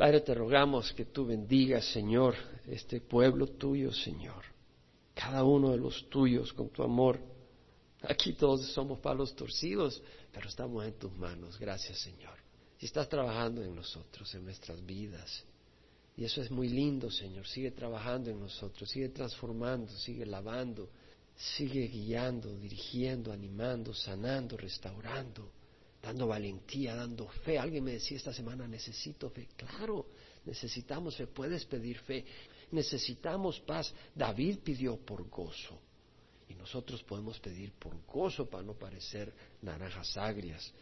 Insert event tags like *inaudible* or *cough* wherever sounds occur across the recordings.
Padre, te rogamos que tú bendigas, Señor, este pueblo tuyo, Señor. Cada uno de los tuyos con tu amor. Aquí todos somos palos torcidos, pero estamos en tus manos. Gracias, Señor. Y estás trabajando en nosotros, en nuestras vidas. Y eso es muy lindo, Señor. Sigue trabajando en nosotros, sigue transformando, sigue lavando, sigue guiando, dirigiendo, animando, sanando, restaurando, dando valentía, dando fe. Alguien me decía esta semana, necesito fe. Claro, necesitamos fe. Puedes pedir fe. Necesitamos paz. David pidió por gozo. Y nosotros podemos pedir por gozo para no parecer naranjas agrias.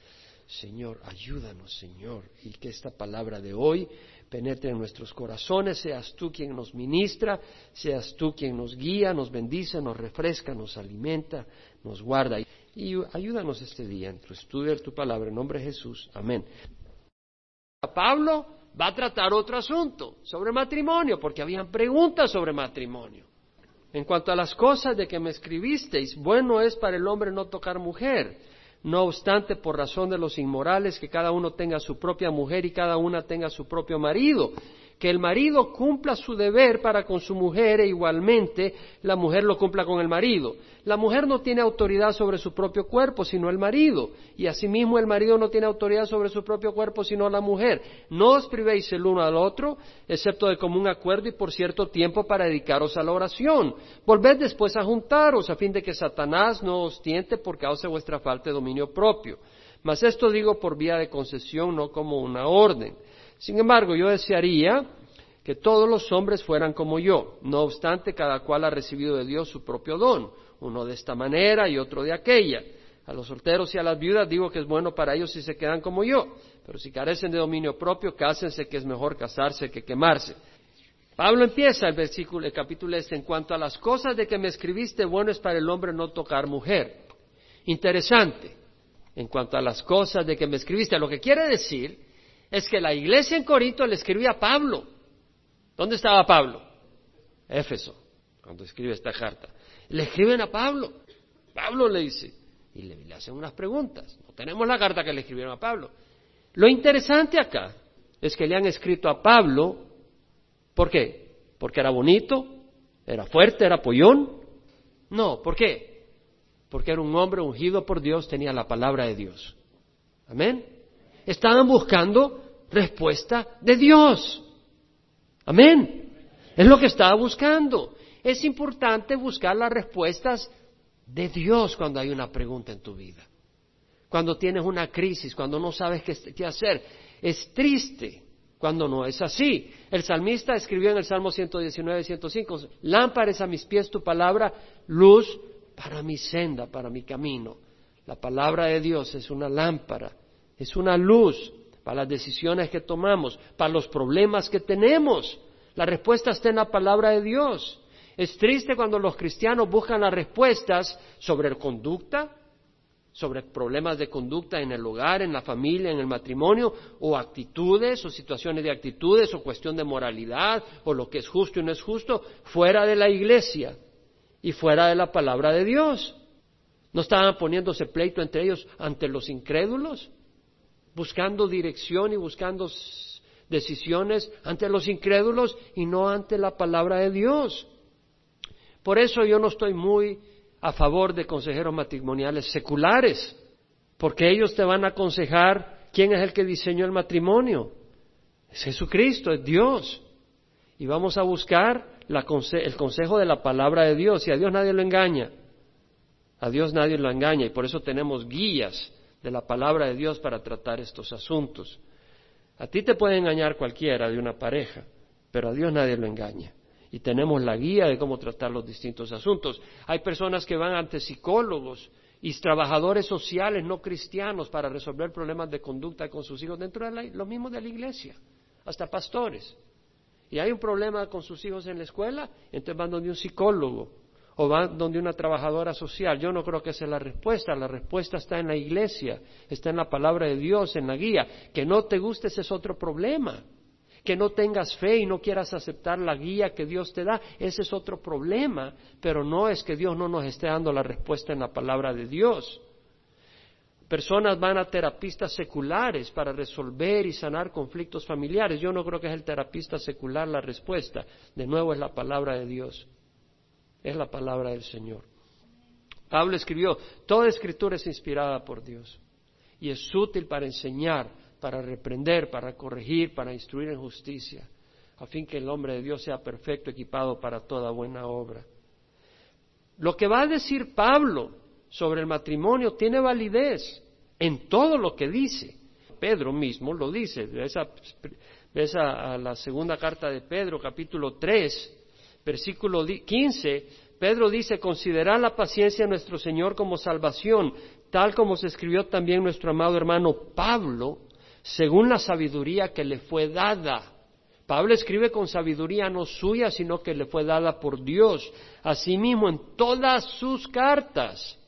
Señor, ayúdanos, Señor, y que esta palabra de hoy penetre en nuestros corazones, seas tú quien nos ministra, seas tú quien nos guía, nos bendice, nos refresca, nos alimenta, nos guarda. Y ayúdanos este día en tu estudio de tu palabra, en nombre de Jesús. Amén. Pablo va a tratar otro asunto sobre matrimonio, porque habían preguntas sobre matrimonio. En cuanto a las cosas de que me escribisteis, bueno es para el hombre no tocar mujer no obstante, por razón de los inmorales, que cada uno tenga su propia mujer y cada una tenga su propio marido, que el marido cumpla su deber para con su mujer e igualmente la mujer lo cumpla con el marido. La mujer no tiene autoridad sobre su propio cuerpo, sino el marido, y asimismo el marido no tiene autoridad sobre su propio cuerpo, sino la mujer. No os privéis el uno al otro, excepto de común acuerdo y por cierto tiempo para dedicaros a la oración. Volved después a juntaros, a fin de que Satanás no os tiente por causa de vuestra falta de dominio propio. Mas esto digo por vía de concesión, no como una orden. Sin embargo, yo desearía que todos los hombres fueran como yo. No obstante, cada cual ha recibido de Dios su propio don, uno de esta manera y otro de aquella. A los solteros y a las viudas digo que es bueno para ellos si se quedan como yo, pero si carecen de dominio propio, cásense que es mejor casarse que quemarse. Pablo empieza el versículo, el capítulo este, en cuanto a las cosas de que me escribiste, bueno es para el hombre no tocar mujer. Interesante. En cuanto a las cosas de que me escribiste, lo que quiere decir es que la iglesia en Corinto le escribía a Pablo. ¿Dónde estaba Pablo? Éfeso, cuando escribe esta carta. Le escriben a Pablo. Pablo le dice, y le, hacen unas preguntas. No tenemos la carta que le escribieron a Pablo. Lo interesante acá es que le han escrito a Pablo, ¿por qué? Porque era bonito, era fuerte, era pollón. No, ¿por qué? Porque era un hombre ungido por Dios, tenía la palabra de Dios. Amén. Estaban buscando respuesta de Dios. Amén. Es lo que estaba buscando. Es importante buscar las respuestas de Dios cuando hay una pregunta en tu vida. Cuando tienes una crisis, cuando no sabes qué, hacer. Es triste cuando no es así. El salmista escribió en el Salmo 119, 105, lámpara a mis pies tu palabra, luz para mi senda, para mi camino. La palabra de Dios es una lámpara es una luz para las decisiones que tomamos, para los problemas que tenemos. La respuesta está en la palabra de Dios. Es triste cuando los cristianos buscan las respuestas sobre conducta, sobre problemas de conducta en el hogar, en la familia, en el matrimonio, o actitudes, o situaciones de actitudes, o cuestión de moralidad, o lo que es justo y no es justo, fuera de la iglesia y fuera de la palabra de Dios. ¿No estaban poniéndose pleito entre ellos ante los incrédulos? Buscando dirección y buscando decisiones ante los incrédulos y no ante la palabra de Dios. Por eso yo no estoy muy a favor de consejeros matrimoniales seculares, porque ellos te van a aconsejar quién es el que diseñó el matrimonio. Es Jesucristo, es Dios. Y vamos a buscar el consejo de la palabra de Dios, y a Dios nadie lo engaña. A Dios nadie lo engaña, y por eso tenemos guías de la palabra de Dios para tratar estos asuntos. A ti te puede engañar cualquiera de una pareja, pero a Dios nadie lo engaña. Y tenemos la guía de cómo tratar los distintos asuntos. Hay personas que van ante psicólogos y trabajadores sociales no cristianos para resolver problemas de conducta con sus hijos dentro de la, lo mismo de la iglesia, hasta pastores. Y hay un problema con sus hijos en la escuela, entonces van donde un psicólogo o van donde una trabajadora social. Yo no creo que esa es la respuesta. La respuesta está en la iglesia, está en la palabra de Dios, en la guía. Que no te guste ese es otro problema. Que no tengas fe y no quieras aceptar la guía que Dios te da, ese es otro problema. Pero no es que Dios no nos esté dando la respuesta en la palabra de Dios. Personas van a terapistas seculares para resolver y sanar conflictos familiares. Yo no creo que es el terapista secular la respuesta. De nuevo es la palabra de Dios. Es la palabra del Señor. Pablo escribió, toda escritura es inspirada por Dios y es útil para enseñar, para reprender, para corregir, para instruir en justicia, a fin que el hombre de Dios sea perfecto, equipado para toda buena obra. Lo que va a decir Pablo sobre el matrimonio tiene validez en todo lo que dice. Pedro mismo lo dice. Ves a, a la segunda carta de Pedro, capítulo 3, versículo 15. Pedro dice, considerad la paciencia de nuestro Señor como salvación, tal como se escribió también nuestro amado hermano Pablo, según la sabiduría que le fue dada. Pablo escribe con sabiduría no suya, sino que le fue dada por Dios. Asimismo, en todas sus cartas,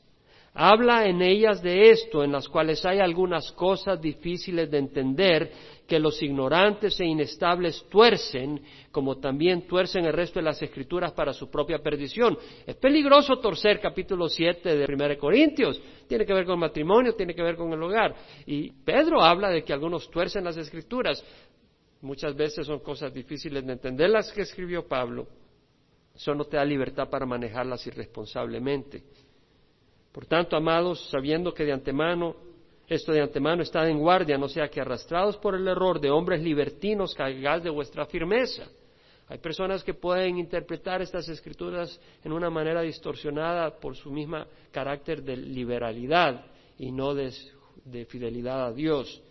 habla en ellas de esto, en las cuales hay algunas cosas difíciles de entender, que los ignorantes e inestables tuercen, como también tuercen el resto de las escrituras para su propia perdición. Es peligroso torcer capítulo 7 de 1 Corintios. Tiene que ver con matrimonio, tiene que ver con el hogar. Y Pedro habla de que algunos tuercen las escrituras. Muchas veces son cosas difíciles de entender las que escribió Pablo. Eso no te da libertad para manejarlas irresponsablemente. Por tanto, amados, sabiendo que de antemano, esto de antemano está en guardia, no sea que arrastrados por el error de hombres libertinos caigáis de vuestra firmeza. Hay personas que pueden interpretar estas escrituras en una manera distorsionada por su misma carácter de liberalidad y no de, de fidelidad a Dios.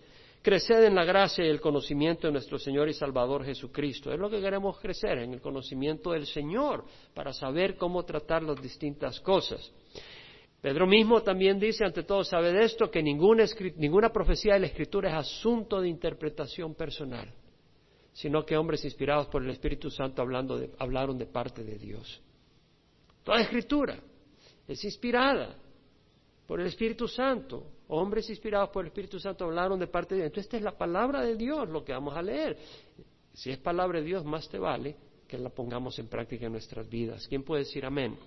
Creced en la gracia y el conocimiento de nuestro Señor y Salvador Jesucristo. Es lo que queremos crecer, en el conocimiento del Señor, para saber cómo tratar las distintas cosas. Pedro mismo también dice, ante todo sabe de esto, que ninguna, ninguna profecía de la Escritura es asunto de interpretación personal, sino que hombres inspirados por el Espíritu Santo hablaron de parte de Dios. Toda Escritura es inspirada por el Espíritu Santo. Hombres inspirados por el Espíritu Santo hablaron de parte de Dios. Entonces, esta es la palabra de Dios, lo que vamos a leer. Si es palabra de Dios, más te vale que la pongamos en práctica en nuestras vidas. ¿Quién puede decir amén?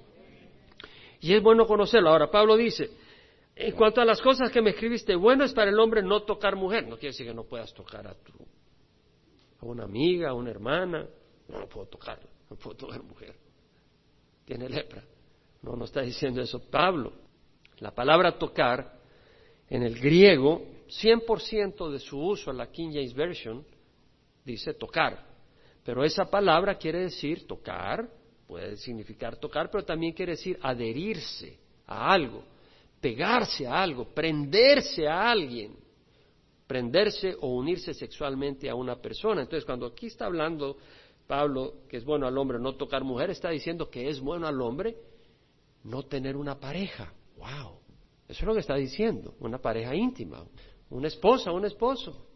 Y es bueno conocerlo. Ahora, Pablo dice, en cuanto a las cosas que me escribiste, bueno es para el hombre no tocar mujer. No quiere decir que no puedas tocar a tu, a una amiga, a una hermana. No, no puedo tocarla, no puedo tocar mujer. Tiene lepra. No, no está diciendo eso Pablo. La palabra tocar en el griego, 100% de su uso en la King James Version dice tocar. Pero esa palabra quiere decir tocar, puede significar tocar, pero también quiere decir adherirse a algo, pegarse a algo, prenderse a alguien, prenderse o unirse sexualmente a una persona. Entonces, cuando aquí está hablando Pablo que es bueno al hombre no tocar mujer, está diciendo que es bueno al hombre no tener una pareja. Wow. Eso es lo que está diciendo, una pareja íntima, una esposa, un esposo.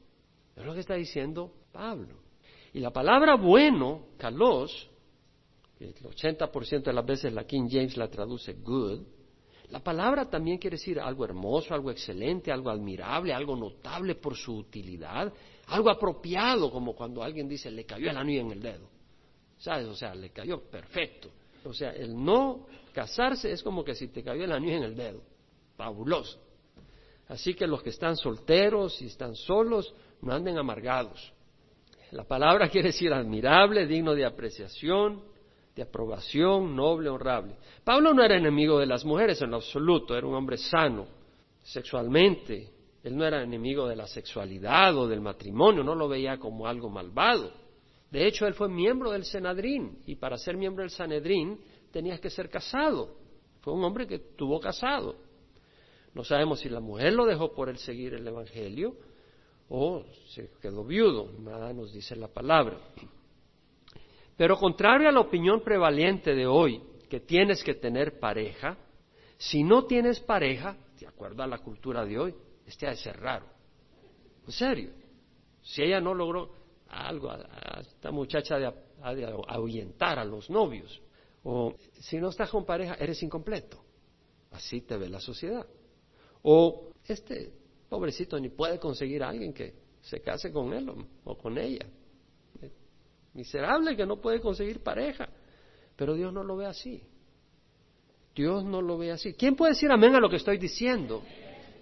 Eso es lo que está diciendo Pablo. Y la palabra bueno, kalos, el 80% de las veces la King James la traduce good, la palabra también quiere decir algo hermoso, algo excelente, algo admirable, algo notable por su utilidad, algo apropiado, como cuando alguien dice le cayó el anillo en el dedo. ¿Sabes? O sea, le cayó perfecto. O sea, el no casarse es como que si te cayó el anillo en el dedo. Fabuloso. Así que los que están solteros y están solos, no anden amargados. La palabra *laughs* quiere decir admirable, digno de apreciación, de aprobación, noble, honrable. Pablo no era enemigo de las mujeres en lo absoluto, era un hombre sano sexualmente. Él no era enemigo de la sexualidad o del matrimonio, no lo veía como algo malvado. De hecho, él fue miembro del Senadrín y para ser miembro del Sanedrín tenías que ser casado. Fue un hombre que tuvo casado. No sabemos si la mujer lo dejó por él seguir el Evangelio o se quedó viudo. Nada nos dice la palabra. Pero contrario a la opinión prevalente de hoy, que tienes que tener pareja, si no tienes pareja, de acuerdo a la cultura de hoy, este ha de ser raro. En serio. Si ella no logró algo, esta muchacha ha de ahuyentar a los novios. O si no estás con pareja, eres incompleto. Así te ve la sociedad. O este pobrecito ni puede conseguir a alguien que se case con él o, con ella. Miserable que no puede conseguir pareja. Pero Dios no lo ve así. Dios no lo ve así. ¿Quién puede decir amén a lo que estoy diciendo?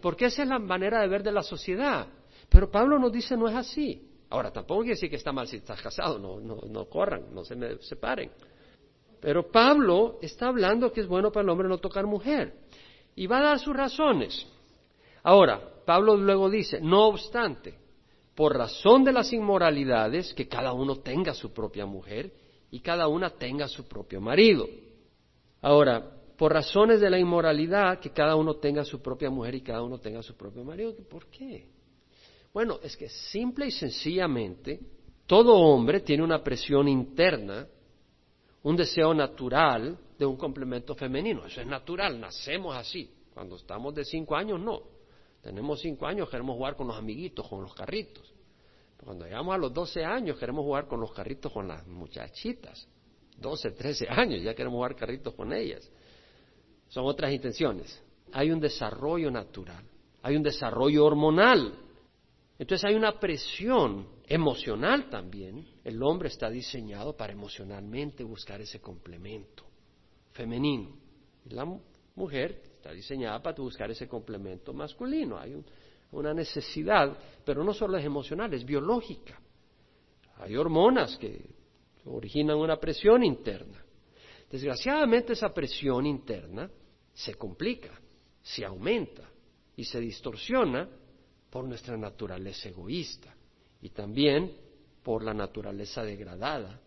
porque esa es la manera de ver de la sociedad. Pero Pablo nos dice no es así. Ahora, tampoco quiere decir que está mal si estás casado, no, no, no corran, no se me separen. Pero Pablo está hablando que es bueno para el hombre no tocar mujer. Y va a dar sus razones. Ahora, Pablo luego dice, no obstante, por razón de las inmoralidades, que cada uno tenga su propia mujer y cada una tenga su propio marido. Ahora, por razones de la inmoralidad, que cada uno tenga su propia mujer y cada uno tenga su propio marido. ¿Por qué? Bueno, es que simple y sencillamente todo hombre tiene una presión interna, un deseo natural de un complemento femenino. Eso es natural, nacemos así. Cuando estamos de cinco años, no. Tenemos cinco años, queremos jugar con los amiguitos, con los carritos. Cuando llegamos a los doce años, queremos jugar con los carritos con las muchachitas. Doce, trece años, ya queremos jugar carritos con ellas. Son otras intenciones. Hay un desarrollo natural, hay un desarrollo hormonal. Entonces hay una presión emocional también. El hombre está diseñado para emocionalmente buscar ese complemento femenino. La mujer está diseñada para buscar ese complemento masculino. Hay una necesidad, pero no solo es emocional, es biológica. Hay hormonas que originan una presión interna. Desgraciadamente esa presión interna se complica, se aumenta y se distorsiona por nuestra naturaleza egoísta y también por la naturaleza degradada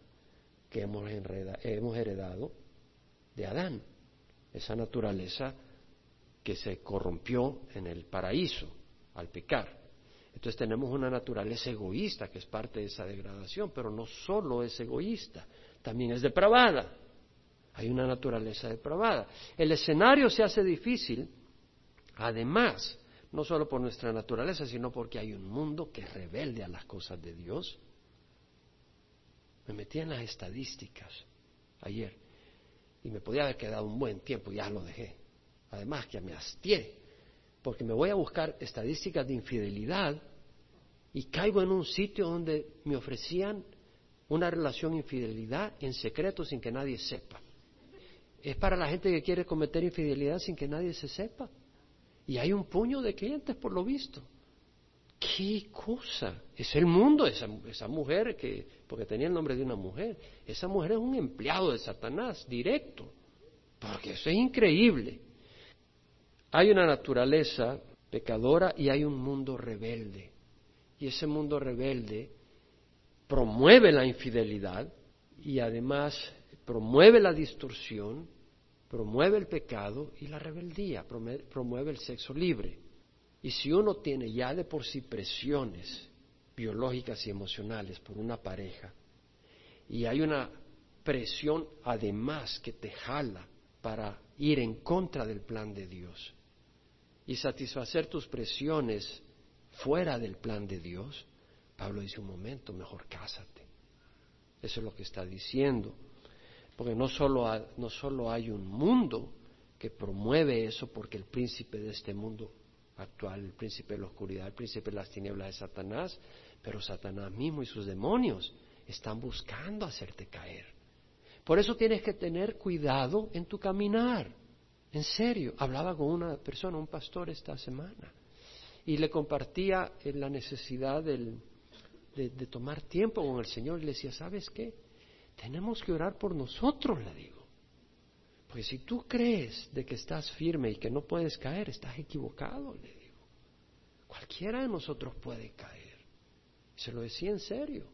que hemos, heredado de Adán, esa naturaleza que se corrompió en el paraíso al pecar. Entonces tenemos una naturaleza egoísta que es parte de esa degradación, pero no solo es egoísta, también es depravada. Hay una naturaleza depravada. El escenario se hace difícil, además, no solo por nuestra naturaleza, sino porque hay un mundo que es rebelde a las cosas de Dios. Me metí en las estadísticas ayer y me podía haber quedado un buen tiempo, ya lo dejé. Además que me hastié, porque me voy a buscar estadísticas de infidelidad y caigo en un sitio donde me ofrecían una relación infidelidad en secreto sin que nadie sepa. Es para la gente que quiere cometer infidelidad sin que nadie se sepa. Y hay un puño de clientes por lo visto. ¿Qué cosa? Es el mundo, esa, esa mujer que, porque tenía el nombre de una mujer, esa mujer es un empleado de Satanás, directo. Porque eso es increíble. Hay una naturaleza pecadora y hay un mundo rebelde. Y ese mundo rebelde promueve la infidelidad y además promueve la distorsión, promueve el pecado y la rebeldía, promueve el sexo libre. Y si uno tiene ya de por sí presiones biológicas y emocionales por una pareja, y hay una presión además que te jala para ir en contra del plan de Dios, y satisfacer tus presiones fuera del plan de Dios, Pablo dice un momento, mejor cásate. Eso es lo que está diciendo. Porque no solo, no solo hay un mundo que promueve eso, porque el príncipe de este mundo actual, el príncipe de la oscuridad, el príncipe de las tinieblas de Satanás, pero Satanás mismo y sus demonios están buscando hacerte caer. Por eso tienes que tener cuidado en tu caminar. En serio, hablaba con una persona, un pastor esta semana, y le compartía la necesidad de, de, tomar tiempo con el Señor y le decía, ¿sabes qué? Tenemos que orar por nosotros, le digo. Porque si tú crees de que estás firme y que no puedes caer, estás equivocado, le digo. Cualquiera de nosotros puede caer. Se lo decía en serio.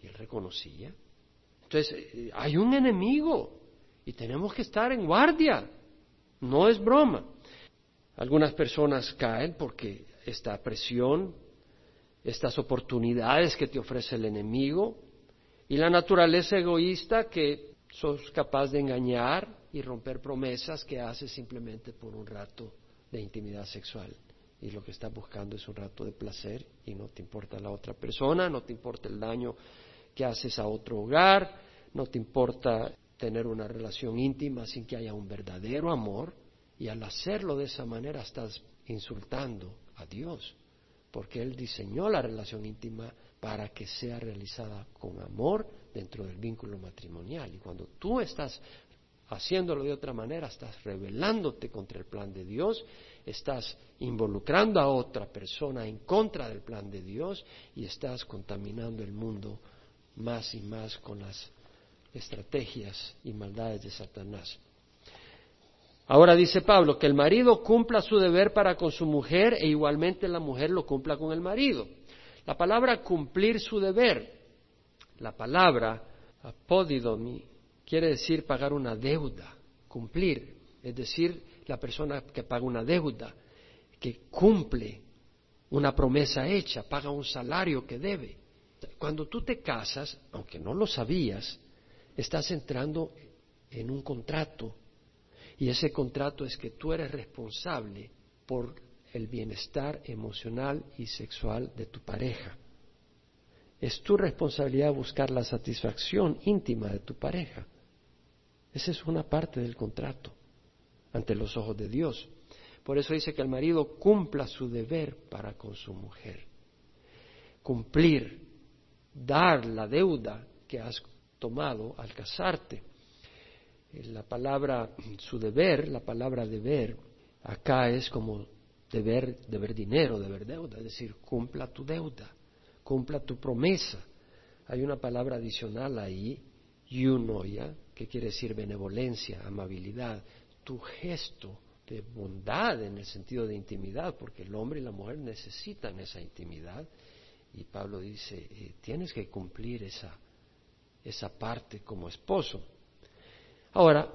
Y él reconocía. Entonces, eh, hay un enemigo y tenemos que estar en guardia. No es broma. Algunas personas caen porque esta presión, estas oportunidades que te ofrece el enemigo y la naturaleza egoísta que sos capaz de engañar y romper promesas que haces simplemente por un rato de intimidad sexual. Y lo que estás buscando es un rato de placer y no te importa la otra persona, no te importa el daño que haces a otro hogar, no te importa tener una relación íntima sin que haya un verdadero amor y al hacerlo de esa manera estás insultando a Dios, porque Él diseñó la relación íntima para que sea realizada con amor dentro del vínculo matrimonial. Y cuando tú estás haciéndolo de otra manera, estás rebelándote contra el plan de Dios, estás involucrando a otra persona en contra del plan de Dios y estás contaminando el mundo más y más con las estrategias y maldades de Satanás. Ahora dice Pablo que el marido cumpla su deber para con su mujer e igualmente la mujer lo cumpla con el marido. La palabra cumplir su deber, la palabra apódidomi, quiere decir pagar una deuda, cumplir, es decir, la persona que paga una deuda, que cumple una promesa hecha, paga un salario que debe. Cuando tú te casas, aunque no lo sabías, estás entrando en un contrato y ese contrato es que tú eres responsable por el bienestar emocional y sexual de tu pareja. Es tu responsabilidad buscar la satisfacción íntima de tu pareja. Esa es una parte del contrato ante los ojos de Dios. Por eso dice que el marido cumpla su deber para con su mujer. Cumplir, dar la deuda que has tomado al casarte. Eh, la palabra, su deber, la palabra deber, acá es como deber, deber dinero, deber deuda, es decir, cumpla tu deuda, cumpla tu promesa. Hay una palabra adicional ahí, yunoya, que quiere decir benevolencia, amabilidad, tu gesto de bondad en el sentido de intimidad, porque el hombre y la mujer necesitan esa intimidad. Y Pablo dice, eh, tienes que cumplir esa, esa parte como esposo. Ahora,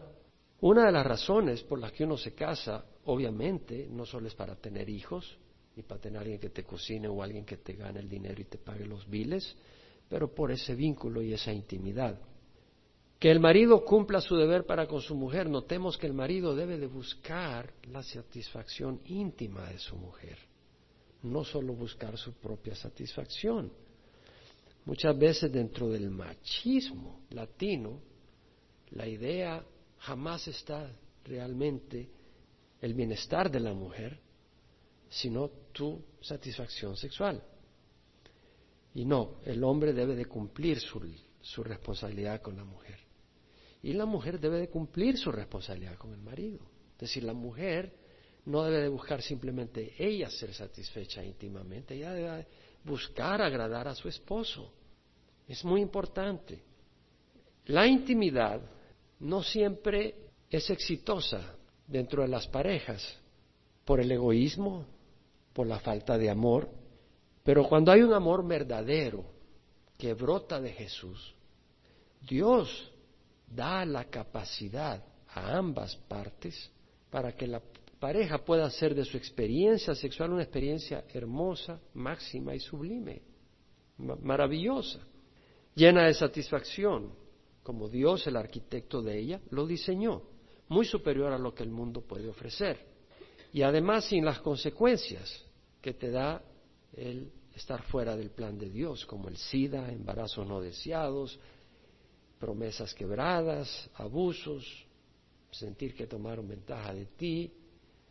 una de las razones por las que uno se casa, obviamente, no solo es para tener hijos, ni para tener alguien que te cocine o alguien que te gane el dinero y te pague los biles, pero por ese vínculo y esa intimidad. Que el marido cumpla su deber para con su mujer. Notemos que el marido debe de buscar la satisfacción íntima de su mujer, no solo buscar su propia satisfacción. Muchas veces dentro del machismo latino, la idea jamás está realmente el bienestar de la mujer, sino tu satisfacción sexual. Y no, el hombre debe de cumplir su, su, responsabilidad con la mujer. Y la mujer debe de cumplir su responsabilidad con el marido. Es decir, la mujer no debe de buscar simplemente ella ser satisfecha íntimamente, ella debe buscar agradar a su esposo. Es muy importante. La intimidad no siempre es exitosa dentro de las parejas por el egoísmo, por la falta de amor, pero cuando hay un amor verdadero que brota de Jesús, Dios da la capacidad a ambas partes para que la pareja pueda hacer de su experiencia sexual una experiencia hermosa, máxima y sublime, maravillosa, llena de satisfacción, como Dios, el arquitecto de ella, lo diseñó, muy superior a lo que el mundo puede ofrecer. Y además sin las consecuencias que te da el estar fuera del plan de Dios, como el SIDA, embarazos no deseados, promesas quebradas, abusos, sentir que tomaron ventaja de ti,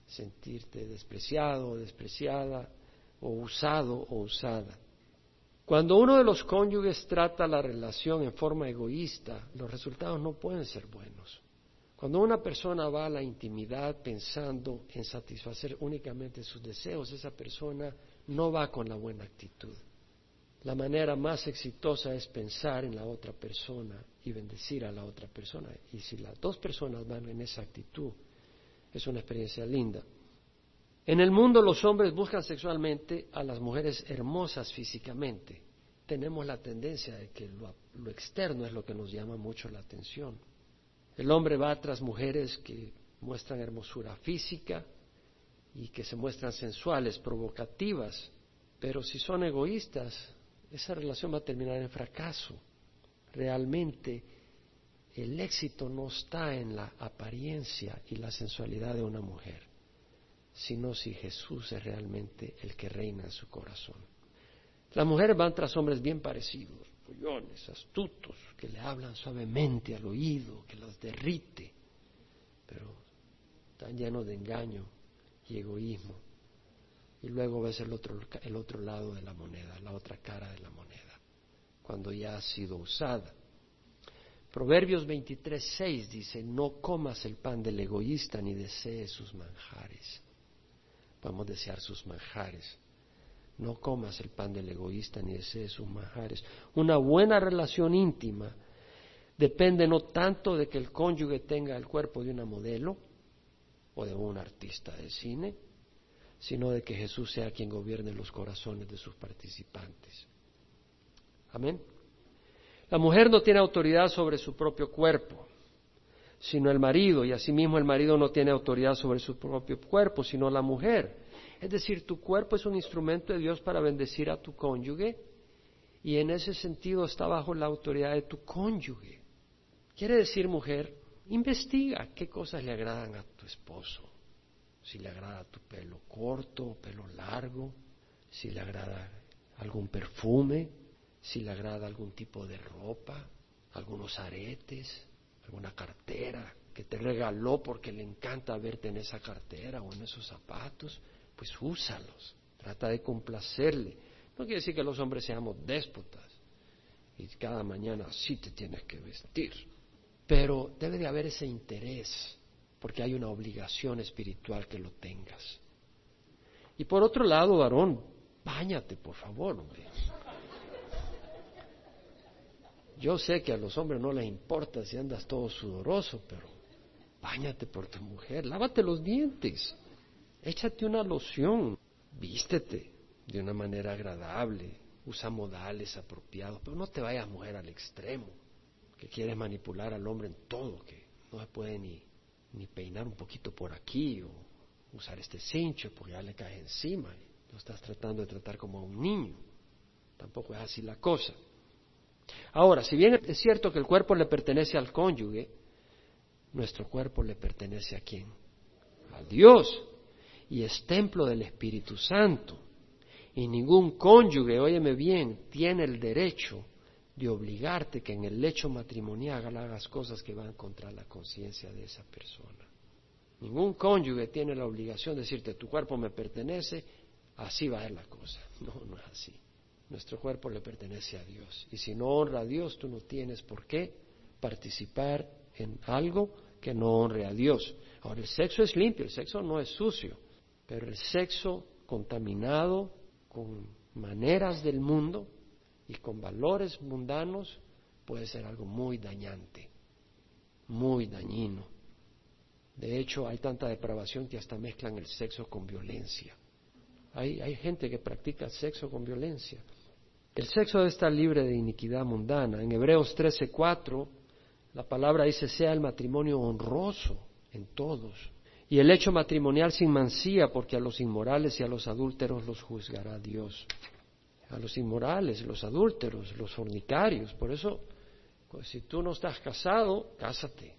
sentirte despreciado o despreciada, o usado o usada. Cuando uno de los cónyuges trata la relación en forma egoísta, los resultados no pueden ser buenos. Cuando una persona va a la intimidad pensando en satisfacer únicamente sus deseos, esa persona no va con la buena actitud. La manera más exitosa es pensar en la otra persona y bendecir a la otra persona. Y si las dos personas van en esa actitud, es una experiencia linda. En el mundo los hombres buscan sexualmente a las mujeres hermosas físicamente. Tenemos la tendencia de que lo, externo es lo que nos llama mucho la atención. El hombre va tras mujeres que muestran hermosura física y que se muestran sensuales, provocativas, pero si son egoístas, esa relación va a terminar en fracaso. Realmente el éxito no está en la apariencia y la sensualidad de una mujer sino si Jesús es realmente el que reina en su corazón. Las mujeres van tras hombres bien parecidos, follones, astutos, que le hablan suavemente al oído, que los derrite, pero están llenos de engaño y egoísmo. Y luego ves el otro, el otro lado de la moneda, la otra cara de la moneda, cuando ya ha sido usada. Proverbios 23, 6 dice, no comas el pan del egoísta ni desees sus manjares. Podemos desear sus manjares. No comas el pan del egoísta ni desees sus manjares. Una buena relación íntima depende no tanto de que el cónyuge tenga el cuerpo de una modelo o de un artista de cine, sino de que Jesús sea quien gobierne los corazones de sus participantes. Amén. La mujer no tiene autoridad sobre su propio cuerpo, sino el marido, y asimismo el marido no tiene autoridad sobre su propio cuerpo, sino la mujer. Es decir, tu cuerpo es un instrumento de Dios para bendecir a tu cónyuge, y en ese sentido está bajo la autoridad de tu cónyuge. Quiere decir, mujer, investiga qué cosas le agradan a tu esposo. Si le agrada tu pelo corto pelo largo, si le agrada algún perfume, si le agrada algún tipo de ropa, algunos aretes, alguna cartera que te regaló porque le encanta verte en esa cartera o en esos zapatos, pues úsalos. Trata de complacerle. No quiere decir que los hombres seamos déspotas y cada mañana sí te tienes que vestir. Pero debe de haber ese interés, porque hay una obligación espiritual que lo tengas. Y por otro lado, varón, báñate, por favor, hombre. Yo sé que a los hombres no les importa si andas todo sudoroso, pero báñate por tu mujer, lávate los dientes, échate una loción, vístete de una manera agradable, usa modales apropiados, pero no te vayas mujer al extremo que quieres manipular al hombre en todo, que no se puede ni, ni peinar un poquito por aquí o usar este cincho porque ya le cae encima lo estás tratando de tratar como a un niño. Tampoco es así la cosa. Ahora, si bien es cierto que el cuerpo le pertenece al cónyuge, nuestro cuerpo le pertenece a quién? A Dios. Y es templo del Espíritu Santo. Y ningún cónyuge, óyeme bien, tiene el derecho de obligarte que en el lecho matrimonial hagas cosas que van contra la conciencia de esa persona. Ningún cónyuge tiene la obligación de decirte tu cuerpo me pertenece, así va a ser la cosa. *laughs* No, no es así. Nuestro cuerpo le pertenece a Dios. Y si no honra a Dios, tú no tienes por qué participar en algo que no honre a Dios. Ahora, el sexo es limpio, el sexo no es sucio, pero el sexo contaminado con maneras del mundo y con valores mundanos puede ser algo muy dañante, muy dañino. De hecho, hay tanta depravación que hasta mezclan el sexo con violencia. Hay, hay gente que practica sexo con violencia. El sexo debe estar libre de iniquidad mundana. En Hebreos 13:4 la palabra dice sea el matrimonio honroso en todos y el hecho matrimonial sin mancía porque a los inmorales y a los adúlteros los juzgará Dios a los inmorales, los adúlteros, los fornicarios. Por eso, pues, si tú no estás casado, cásate.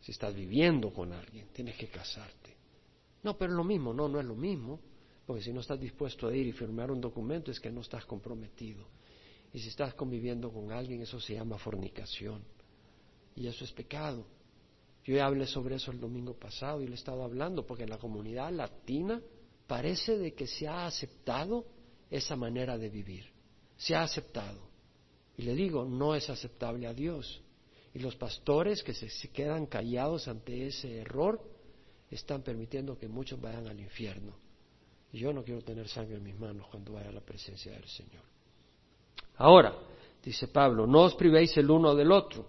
Si estás viviendo con alguien, tienes que casarte. No, pero es lo mismo, no, no es lo mismo, porque si no estás dispuesto a ir y firmar un documento es que no estás comprometido. Y si estás conviviendo con alguien, eso se llama fornicación. Y eso es pecado. Yo ya hablé sobre eso el domingo pasado y le he estado hablando, porque en la comunidad latina parece de que se ha aceptado esa manera de vivir. Se ha aceptado. Y le digo, no es aceptable a Dios. Y los pastores que se, quedan callados ante ese error están permitiendo que muchos vayan al infierno. Yo no quiero tener sangre en mis manos cuando vaya a la presencia del Señor. Ahora, dice Pablo, no os privéis el uno del otro,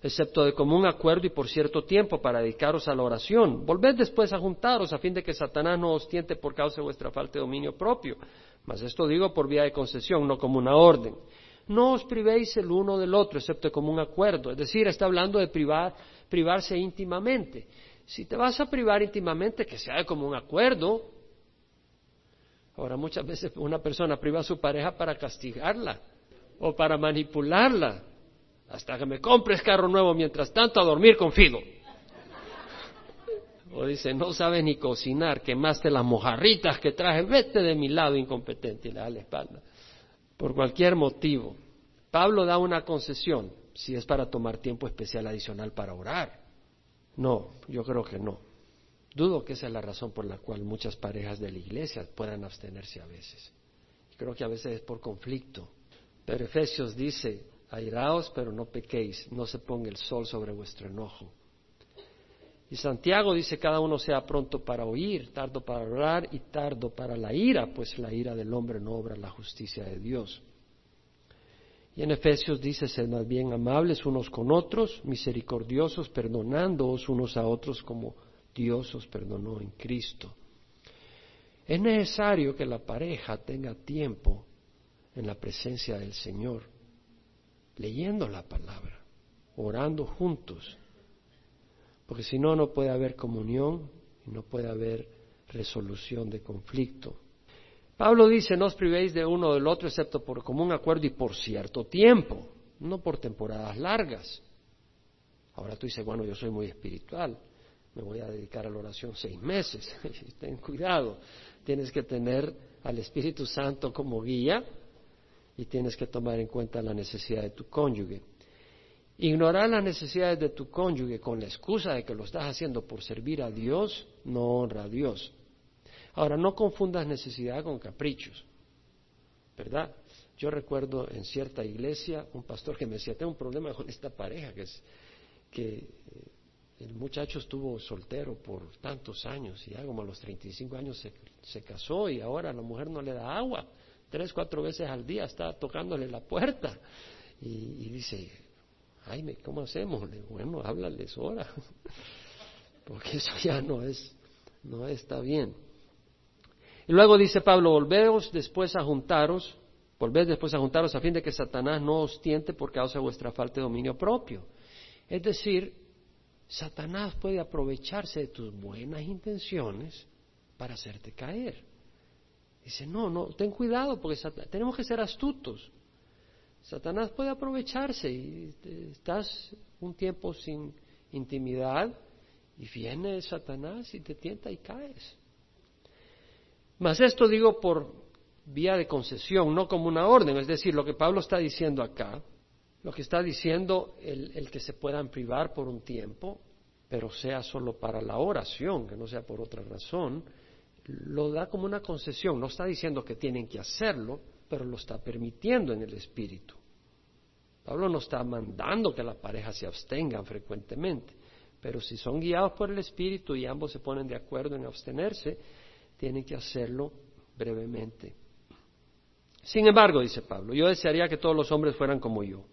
excepto de común acuerdo y por cierto tiempo para dedicaros a la oración. Volved después a juntaros a fin de que Satanás no os tiente por causa de vuestra falta de dominio propio. Mas esto digo por vía de concesión, no como una orden. No os privéis el uno del otro, excepto como un acuerdo. Es decir, está hablando de privar, privarse íntimamente. Si te vas a privar íntimamente, que sea como un acuerdo. Ahora, muchas veces una persona priva a su pareja para castigarla o para manipularla. Hasta que me compres carro nuevo, mientras tanto a dormir con Fido. O dice, no sabes ni cocinar, quemaste las mojarritas que traje, vete de mi lado incompetente y le da la espalda. Por cualquier motivo. Pablo da una concesión, si es para tomar tiempo especial adicional para orar. No, yo creo que no. Dudo que esa es la razón por la cual muchas parejas de la iglesia puedan abstenerse a veces. Creo que a veces es por conflicto. Pero Efesios dice, airaos, pero no pequéis, no se ponga el sol sobre vuestro enojo. Y Santiago dice, cada uno sea pronto para oír, tardo para orar y tardo para la ira, pues la ira del hombre no obra la justicia de Dios. Y en Efesios dice, sed más bien amables unos con otros, misericordiosos, perdonándoos unos a otros como Dios os perdonó en Cristo. Es necesario que la pareja tenga tiempo en la presencia del Señor, leyendo la palabra, orando juntos, porque si no, no puede haber comunión y no puede haber resolución de conflicto. Pablo dice, no os privéis de uno o del otro excepto por común acuerdo y por cierto tiempo, no por temporadas largas. Ahora tú dices, bueno, yo soy muy espiritual, me voy a dedicar a la oración seis meses. *laughs* Ten cuidado, tienes que tener al Espíritu Santo como guía y tienes que tomar en cuenta la necesidad de tu cónyuge. Ignorar las necesidades de tu cónyuge con la excusa de que lo estás haciendo por servir a Dios no honra a Dios. Ahora, no confundas necesidad con caprichos, ¿verdad? Yo recuerdo en cierta iglesia un pastor que me decía, tengo un problema con esta pareja, que es que el muchacho estuvo soltero por tantos años y ya como a los 35 años se, se casó y ahora la mujer no le da agua, tres, cuatro veces al día está tocándole la puerta y, y dice, Jaime, ¿cómo hacemos? bueno, háblales ahora, *laughs* porque eso ya no es, no está bien. Y luego dice Pablo, volveos después a juntaros, volved después a juntaros a fin de que Satanás no os tiente por causa de vuestra falta de dominio propio. Es decir, Satanás puede aprovecharse de tus buenas intenciones para hacerte caer. Dice, no, no, ten cuidado porque tenemos que ser astutos. Satanás puede aprovecharse y estás un tiempo sin intimidad y viene Satanás y te tienta y caes. Mas esto digo por vía de concesión, no como una orden. Es decir, lo que Pablo está diciendo acá, lo que está diciendo el, que se puedan privar por un tiempo, pero sea solo para la oración, que no sea por otra razón, lo da como una concesión. No está diciendo que tienen que hacerlo, pero lo está permitiendo en el espíritu. Pablo no está mandando que la pareja se abstengan frecuentemente, pero si son guiados por el espíritu y ambos se ponen de acuerdo en abstenerse, tienen que hacerlo brevemente. Sin embargo, dice Pablo, yo desearía que todos los hombres fueran como yo.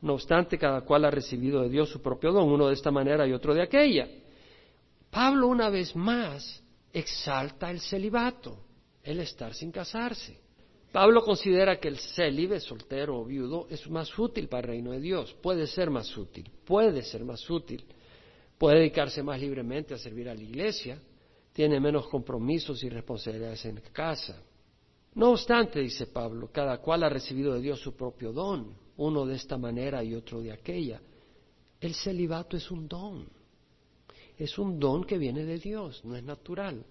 No obstante, cada cual ha recibido de Dios su propio don, uno de esta manera y otro de aquella. Pablo una vez más exalta el celibato, el estar sin casarse. Pablo considera que el célibe, soltero o viudo, es más útil para el reino de Dios. Puede ser más útil, puede ser más útil. Puede dedicarse más libremente a servir a la iglesia, tiene menos compromisos y responsabilidades en casa. No obstante, dice Pablo, cada cual ha recibido de Dios su propio don, uno de esta manera y otro de aquella. El celibato es un don, es un don que viene de Dios, no es natural.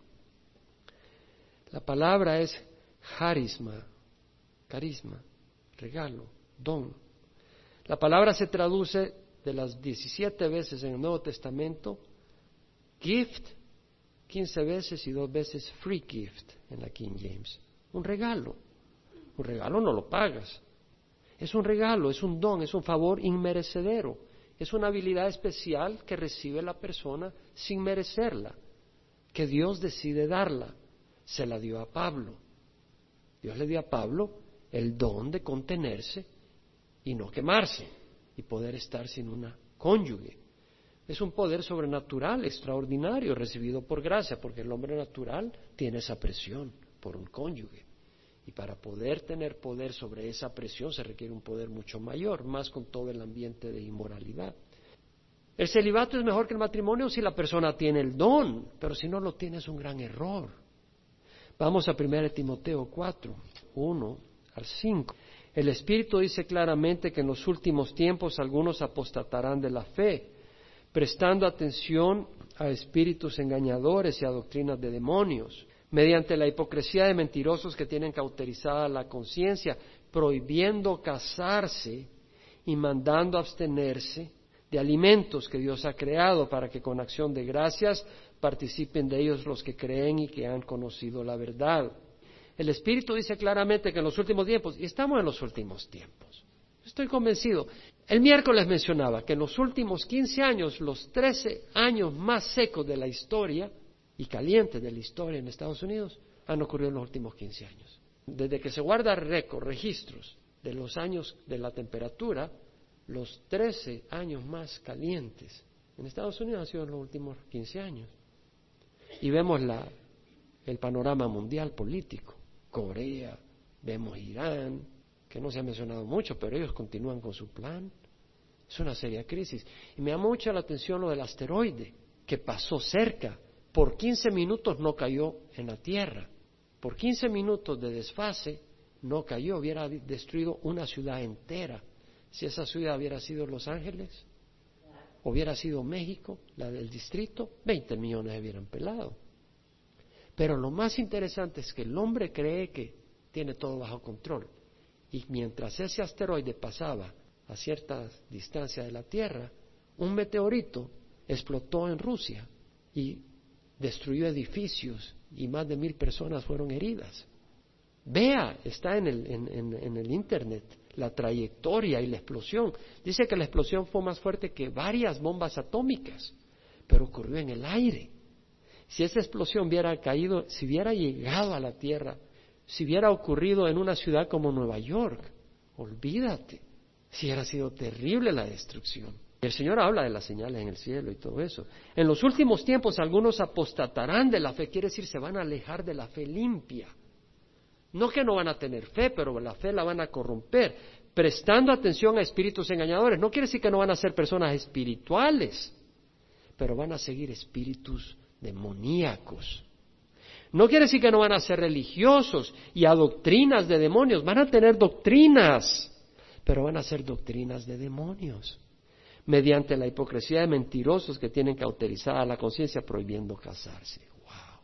La palabra es carisma, carisma, regalo, don. La palabra se traduce de las 17 veces en el Nuevo Testamento, gift 15 veces y dos veces free gift en la King James. Un regalo. Un regalo no lo pagas. Es un regalo, es un don, es un favor inmerecedero. Es una habilidad especial que recibe la persona sin merecerla, que Dios decide darla. Se la dio a Pablo. Dios le dio a Pablo el don de contenerse y no quemarse y poder estar sin una cónyuge. Es un poder sobrenatural, extraordinario, recibido por gracia, porque el hombre natural tiene esa presión por un cónyuge. Y para poder tener poder sobre esa presión se requiere un poder mucho mayor, más con todo el ambiente de inmoralidad. El celibato es mejor que el matrimonio si la persona tiene el don, pero si no lo tiene es un gran error. Vamos a 1 Timoteo 4, 1 al 5. El Espíritu dice claramente que en los últimos tiempos algunos apostatarán de la fe prestando atención a espíritus engañadores y a doctrinas de demonios, mediante la hipocresía de mentirosos que tienen cauterizada la conciencia, prohibiendo casarse y mandando abstenerse de alimentos que Dios ha creado para que con acción de gracias participen de ellos los que creen y que han conocido la verdad. El Espíritu dice claramente que en los últimos tiempos, y estamos en los últimos tiempos, Estoy convencido. El miércoles mencionaba que en los últimos 15 años, los 13 años más secos de la historia y calientes de la historia en Estados Unidos han ocurrido en los últimos 15 años. Desde que se guarda récord, registros de los años de la temperatura, los 13 años más calientes en Estados Unidos han sido en los últimos 15 años. Y vemos la, el panorama mundial político. Corea, vemos Irán, que no se ha mencionado mucho, pero ellos continúan con su plan. Es una seria crisis. Y me da mucha la atención lo del asteroide, que pasó cerca. Por 15 minutos no cayó en la Tierra. Por 15 minutos de desfase no cayó, hubiera destruido una ciudad entera. Si esa ciudad hubiera sido Los Ángeles, hubiera sido México, la del distrito, 20 millones hubieran pelado. Pero lo más interesante es que el hombre cree que tiene todo bajo control. Y mientras ese asteroide pasaba a cierta distancia de la Tierra, un meteorito explotó en Rusia y destruyó edificios y más de mil personas fueron heridas. Vea, está en el, en, el Internet la trayectoria y la explosión. Dice que la explosión fue más fuerte que varias bombas atómicas, pero ocurrió en el aire. Si esa explosión hubiera caído, si hubiera llegado a la Tierra, si hubiera ocurrido en una ciudad como Nueva York, olvídate, si hubiera sido terrible la destrucción. El Señor habla de las señales en el cielo y todo eso. En los últimos tiempos algunos apostatarán de la fe, quiere decir se van a alejar de la fe limpia. No que no van a tener fe, pero la fe la van a corromper, prestando atención a espíritus engañadores. No quiere decir que no van a ser personas espirituales, pero van a seguir espíritus demoníacos. No quiere decir que no van a ser religiosos y a doctrinas de demonios, van a tener doctrinas, pero van a ser doctrinas de demonios, mediante la hipocresía de mentirosos que tienen cauterizada la conciencia prohibiendo casarse. Wow.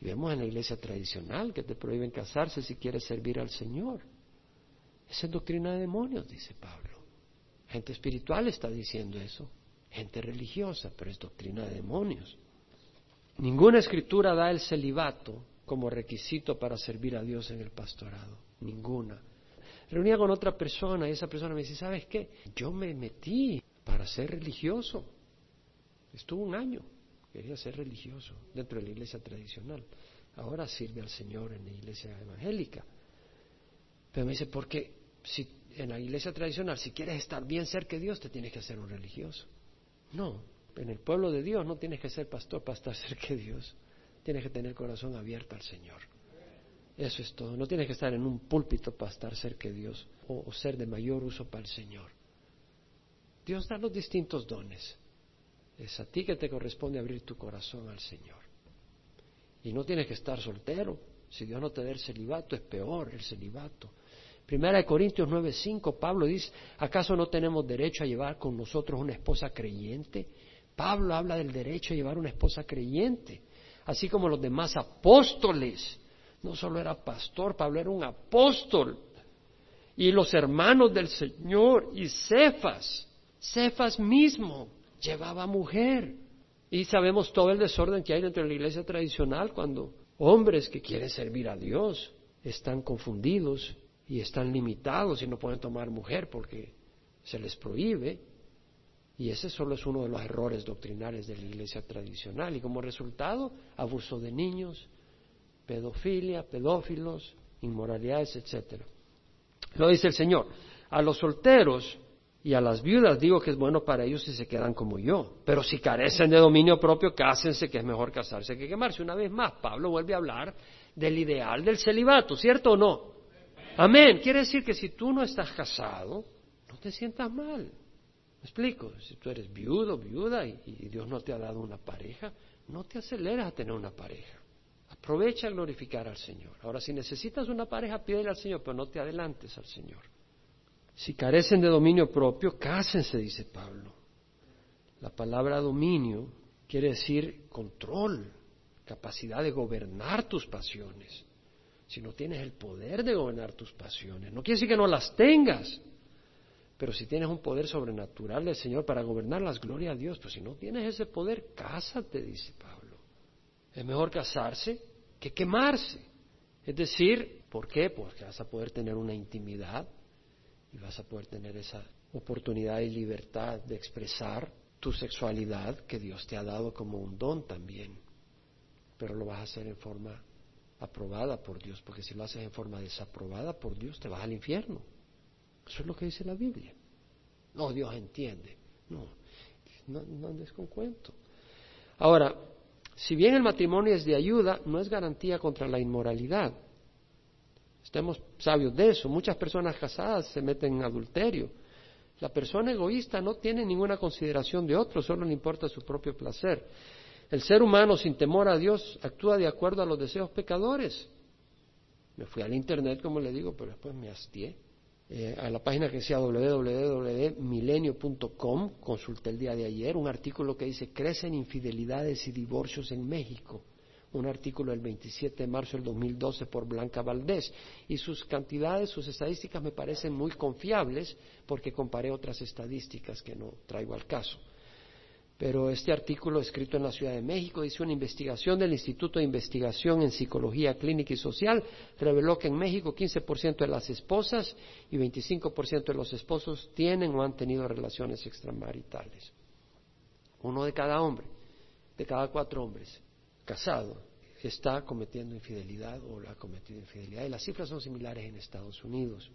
Y vemos en la iglesia tradicional que te prohíben casarse si quieres servir al Señor. Esa es doctrina de demonios, dice Pablo. Gente espiritual está diciendo eso, gente religiosa, pero es doctrina de demonios. Ninguna escritura da el celibato como requisito para servir a Dios en el pastorado. Ninguna. Reunía con otra persona y esa persona me dice, ¿sabes qué? Yo me metí para ser religioso. Estuvo un año, quería ser religioso dentro de la iglesia tradicional. Ahora sirve al Señor en la iglesia evangélica. Pero me dice, porque si en la iglesia tradicional, si quieres estar bien cerca de Dios, te tienes que hacer un religioso. No, en el pueblo de Dios no tienes que ser pastor para estar *laughs* cerca de Dios. Tienes que tener corazón abierto al Señor. Eso es todo. No tienes que estar en un púlpito para estar cerca de Dios o, o ser de mayor uso para el Señor. Dios da los distintos dones. Es a ti que te corresponde abrir tu corazón al Señor. Y no tienes que estar soltero. Si Dios no te da el celibato, es peor el celibato. Primera de Corintios 9:5, Pablo dice, ¿acaso no tenemos derecho a llevar con nosotros una esposa creyente? Pablo habla del derecho a llevar una esposa creyente, así como los demás apóstoles. No solo era pastor, Pablo era un apóstol. Y los hermanos del Señor y Cefas, Cefas mismo llevaba mujer. Y sabemos todo el desorden que hay dentro de la iglesia tradicional cuando hombres que quieren servir a Dios están confundidos y están limitados y no pueden tomar mujer porque se les prohíbe. Y ese solo es uno de los errores doctrinales de la iglesia tradicional. Y como resultado, abuso de niños, pedofilia, pedófilos, inmoralidades, etcétera. Lo dice el Señor. A los solteros y a las viudas digo que es bueno para ellos si se quedan como yo. Pero si carecen de dominio propio, cásense, que es mejor casarse que quemarse. Una vez más, Pablo vuelve a hablar del ideal del celibato, ¿cierto o no? Amén. Quiere decir que si tú no estás casado, no te sientas mal. ¿Me explico? Si tú eres viudo, viuda y, Dios no te ha dado una pareja, no te aceleras a tener una pareja. Aprovecha a glorificar al Señor. Ahora, si necesitas una pareja, pídele al Señor, pero no te adelantes al Señor. Si carecen de dominio propio, cásense, dice Pablo. La palabra dominio quiere decir control, capacidad de gobernar tus pasiones. Si no tienes el poder de gobernar tus pasiones, no quiere decir que no las tengas, pero si tienes un poder sobrenatural del Señor para gobernarlas, gloria a Dios. Pues si no tienes ese poder, cásate, dice Pablo. Es mejor casarse que quemarse. Es decir, ¿por qué? Porque vas a poder tener una intimidad y vas a poder tener esa oportunidad y libertad de expresar tu sexualidad que Dios te ha dado como un don también. Pero lo vas a hacer en forma aprobada por Dios, porque si lo haces en forma desaprobada por Dios, te vas al infierno. Eso es lo que dice la Biblia. No, Dios entiende. No, no, no andes con cuento. Ahora, si bien el matrimonio es de ayuda, no es garantía contra la inmoralidad. Estemos sabios de eso. Muchas personas casadas se meten en adulterio. La persona egoísta no tiene ninguna consideración de otro, solo le importa su propio placer. El ser humano sin temor a Dios actúa de acuerdo a los deseos pecadores. Me fui al internet, como le digo, pero después me hastié. Eh, a la página que sea www.milenio.com, consulté el día de ayer un artículo que dice crecen infidelidades y divorcios en México un artículo del 27 de marzo del 2012 por Blanca Valdés. Y sus cantidades, sus estadísticas me parecen muy confiables porque comparé otras estadísticas que no traigo al caso. Pero este artículo escrito en la Ciudad de México dice una investigación del Instituto de Investigación en Psicología Clínica y Social reveló que en México 15% de las esposas y 25% de los esposos tienen o han tenido relaciones extramaritales. Uno de cada hombre, de cada cuatro hombres casado está cometiendo infidelidad o ha cometido infidelidad. Y las cifras son similares en Estados Unidos.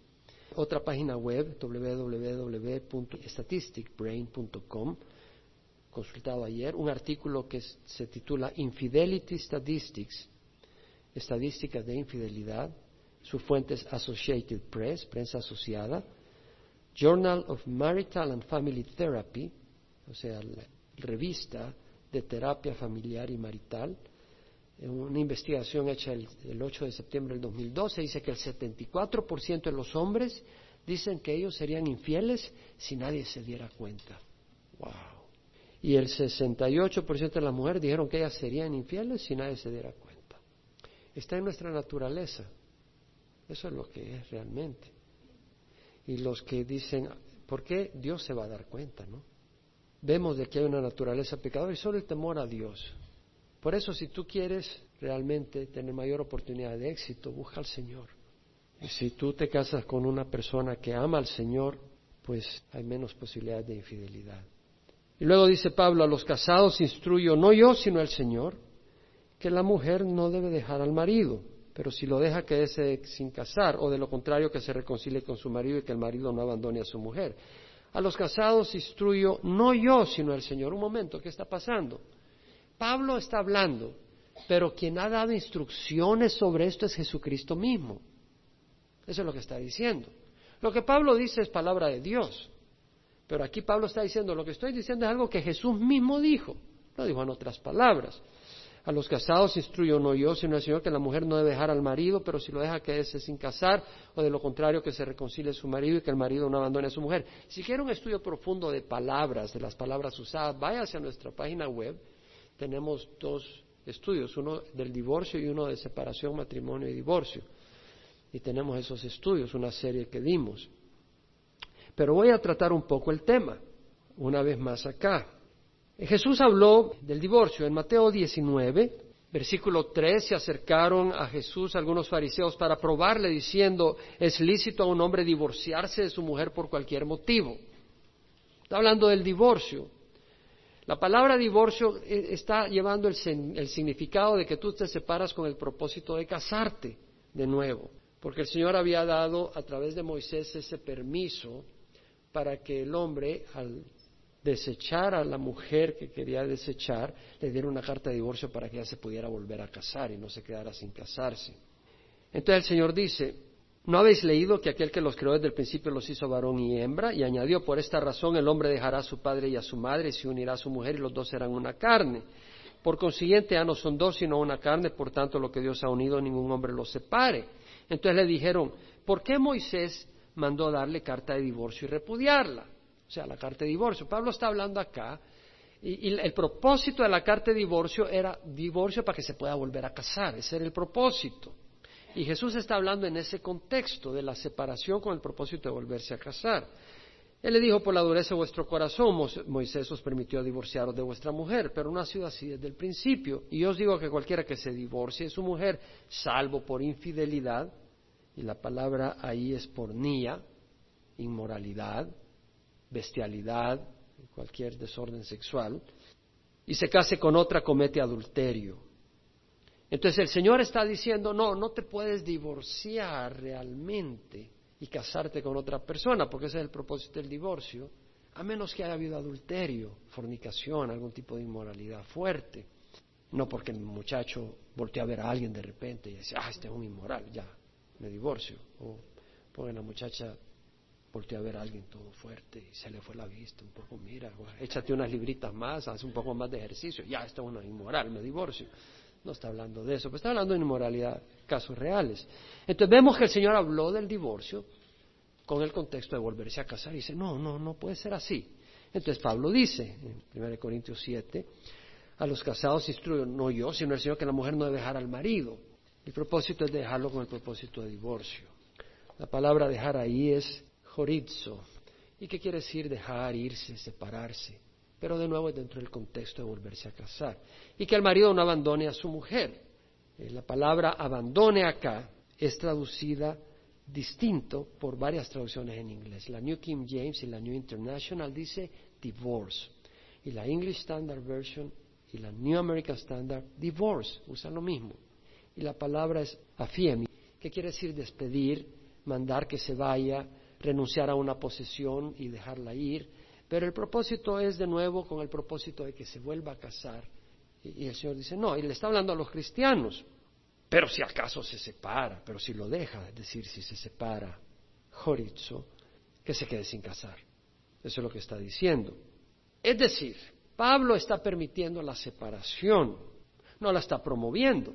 Otra página web, www.statisticbrain.com, consultado ayer, un artículo que se titula Infidelity Statistics, estadísticas de infidelidad. Su fuente es Associated Press, prensa asociada. Journal of Marital and Family Therapy, o sea, la revista de terapia familiar y marital. Una investigación hecha el, 8 de septiembre del 2012 dice que el 74% de los hombres dicen que ellos serían infieles si nadie se diera cuenta. Wow. Y el 68% de las mujeres dijeron que ellas serían infieles si nadie se diera cuenta. Está en nuestra naturaleza. Eso es lo que es realmente. Y los que dicen, ¿por qué Dios se va a dar cuenta, no? Vemos de que hay una naturaleza pecadora y solo el temor a Dios. Por eso si tú quieres realmente tener mayor oportunidad de éxito, busca al Señor. Y si tú te casas con una persona que ama al Señor, pues hay menos posibilidades de infidelidad. Y luego dice Pablo, a los casados instruyo, no yo, sino el Señor, que la mujer no debe dejar al marido, pero si lo deja quede sin casar, o de lo contrario que se reconcilie con su marido y que el marido no abandone a su mujer. A los casados instruyo, no yo, sino el Señor. Un momento, ¿qué está pasando? Pablo está hablando, pero quien ha dado instrucciones sobre esto es Jesucristo mismo. Eso es lo que está diciendo. Lo que Pablo dice es palabra de Dios. Pero aquí Pablo está diciendo, lo que estoy diciendo es algo que Jesús mismo dijo. Lo dijo en otras palabras. A los casados instruyo no yo, sino el Señor que la mujer no debe dejar al marido, pero si lo deja quedarse sin casar, o de lo contrario que se reconcilie su marido y que el marido no abandone a su mujer. Si quiere un estudio profundo de palabras, de las palabras usadas, váyase a nuestra página web. Tenemos dos estudios, uno del divorcio y uno de separación, matrimonio y divorcio. Y tenemos esos estudios, una serie que dimos. Pero voy a tratar un poco el tema, una vez más acá. Jesús habló del divorcio. En Mateo 19, versículo 3, se acercaron a Jesús algunos fariseos para probarle diciendo, ¿es lícito a un hombre divorciarse de su mujer por cualquier motivo? Está hablando del divorcio. La palabra divorcio eh, está llevando el, el significado de que tú te separas con el propósito de casarte de nuevo, porque el Señor había dado a través de Moisés ese permiso para que el hombre, al desechar a la mujer que quería desechar, le diera una carta de divorcio para que ella se pudiera volver a casar y no se quedara sin casarse. Entonces el Señor dice, ¿no habéis leído que aquel que los creó desde el principio los hizo varón y hembra? Y añadió, por esta razón el hombre dejará a su padre y a su madre y se unirá a su mujer y los dos serán una carne. Por consiguiente ya no son dos sino una carne, por tanto lo que Dios ha unido ningún hombre lo separe. Entonces le dijeron, ¿por qué Moisés mandó darle carta de divorcio y repudiarla? O sea, la carta de divorcio. Pablo está hablando acá y, el propósito de la carta de divorcio era divorcio para que se pueda volver a casar, ese era el propósito. Y Jesús está hablando en ese contexto de la separación con el propósito de volverse a casar. Él le dijo, por la dureza de vuestro corazón, Moisés os permitió divorciaros de vuestra mujer, pero no ha sido así desde el principio. Y yo os digo que cualquiera que se divorcie de su mujer, salvo por infidelidad, y la palabra ahí es por nía, inmoralidad, bestialidad, cualquier desorden sexual, y se case con otra comete adulterio. Entonces el Señor está diciendo, no, no te puedes divorciar realmente y casarte con otra persona, porque ese es el propósito del divorcio, a menos que haya habido adulterio, fornicación, algún tipo de inmoralidad fuerte. No porque el muchacho voltea a ver a alguien de repente y dice, ah, este es un inmoral, ya, me divorcio. O porque la muchacha voltea a ver a alguien todo fuerte y se le fue la vista un poco, mira, échate unas libritas más, haz un poco más de ejercicio, ya, esto es una inmoral, me divorcio. No está hablando de eso, pero está hablando de inmoralidad, casos reales. Entonces vemos que el Señor habló del divorcio con el contexto de volverse a casar y dice, no, no, no puede ser así. Entonces Pablo dice en 1 Corintios 7, a los casados instruyo, no yo, sino el Señor, que la mujer no debe dejar al marido. El propósito es dejarlo con el propósito de divorcio. La palabra dejar ahí es ¿Y qué quiere decir dejar, irse, separarse? pero de nuevo dentro del contexto de volverse a casar. Y que el marido no abandone a su mujer. Eh, la palabra abandone acá es traducida distinto por varias traducciones en inglés. La New King James y la New International dice divorce. Y la English Standard Version y la New American Standard, divorce, usan lo mismo. Y la palabra es afiemi, que quiere decir despedir, mandar que se vaya, renunciar a una posesión y dejarla ir, pero el propósito es de nuevo con el propósito de que se vuelva a casar. Y, el Señor dice, no, y le está hablando a los cristianos, pero si acaso se separa, pero si lo deja, es decir, si se separa, Jorizo, que se quede sin casar. Eso es lo que está diciendo. Es decir, Pablo está permitiendo la separación, no la está promoviendo.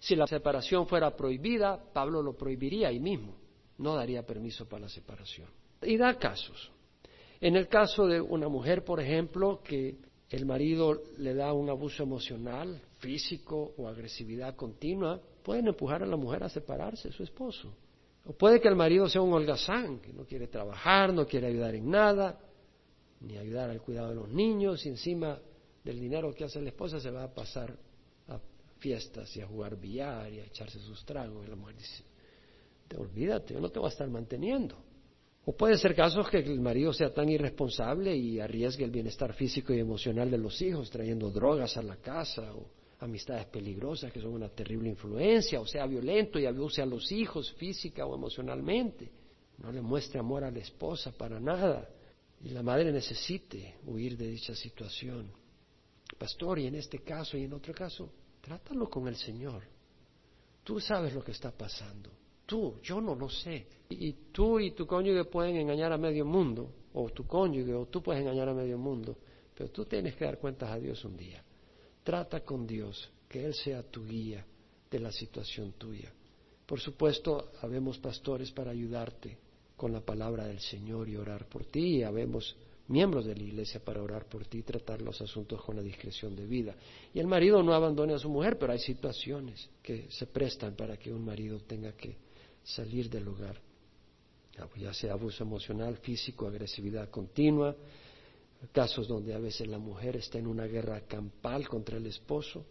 Si la separación fuera prohibida, Pablo lo prohibiría ahí mismo, no daría permiso para la separación. Y da casos. En el caso de una mujer, por ejemplo, que el marido le da un abuso emocional, físico o agresividad continua, pueden empujar a la mujer a separarse de su esposo. O puede que el marido sea un holgazán, que no quiere trabajar, no quiere ayudar en nada, ni ayudar al cuidado de los niños, y encima del dinero que hace la esposa se va a pasar a fiestas y a jugar billar y a echarse sus tragos. Y la mujer dice, te olvídate, yo no te voy a estar manteniendo. O puede ser casos que el marido sea tan irresponsable y arriesgue el bienestar físico y emocional de los hijos, trayendo drogas a la casa o amistades peligrosas que son una terrible influencia, o sea violento y abuse a los hijos física o emocionalmente. No le muestre amor a la esposa para nada. Y la madre necesite huir de dicha situación. Pastor, y en este caso y en otro caso, trátalo con el Señor. Tú sabes lo que está pasando tú, yo no lo sé. Y tú y tu cónyuge pueden engañar a medio mundo, o tu cónyuge, o tú puedes engañar a medio mundo, pero tú tienes que dar cuentas a Dios un día. Trata con Dios, que Él sea tu guía de la situación tuya. Por supuesto, habemos pastores para ayudarte con la palabra del Señor y orar por ti, y habemos miembros de la iglesia para orar por ti y tratar los asuntos con la discreción de vida. Y el marido no abandone a su mujer, pero hay situaciones que se prestan para que un marido tenga que salir del ah, pues ya sea abuso emocional, físico, agresividad continua, casos donde a veces la mujer está en una guerra campal contra el esposo,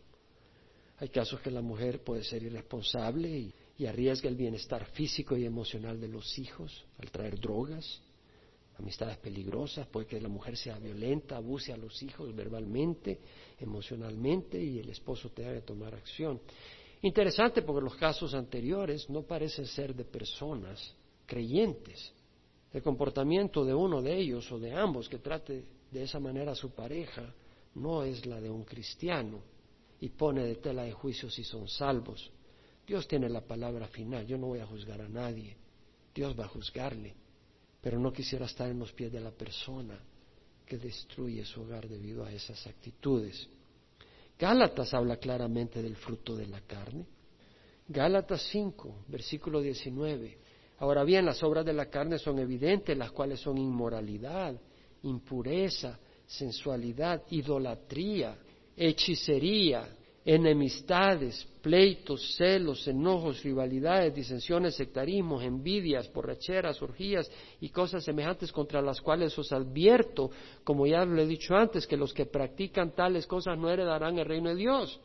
hay casos que la mujer puede ser irresponsable y, y arriesga el bienestar físico y emocional de los hijos al traer drogas, amistades peligrosas, puede que la mujer sea violenta, abuse a los hijos verbalmente, emocionalmente y el esposo tenga que tomar acción. Interesante porque los casos anteriores no parecen ser de personas creyentes. El comportamiento de uno de ellos o de ambos que trate de esa manera a su pareja no es la de un cristiano y pone de tela de juicio si son salvos. Dios tiene la palabra final, yo no voy a juzgar a nadie, Dios va a juzgarle, pero no quisiera estar en los pies de la persona que destruye su hogar debido a esas actitudes. Gálatas habla claramente del fruto de la carne. Gálatas 5, versículo 19. Ahora bien, las obras de la carne son evidentes, las cuales son inmoralidad, impureza, sensualidad, idolatría, hechicería, enemistades, pleitos, celos, enojos, rivalidades, disensiones, sectarismos, envidias, borracheras, orgías y cosas semejantes contra las cuales os advierto, como ya lo he dicho antes, que los que practican tales cosas no heredarán el reino de Dios.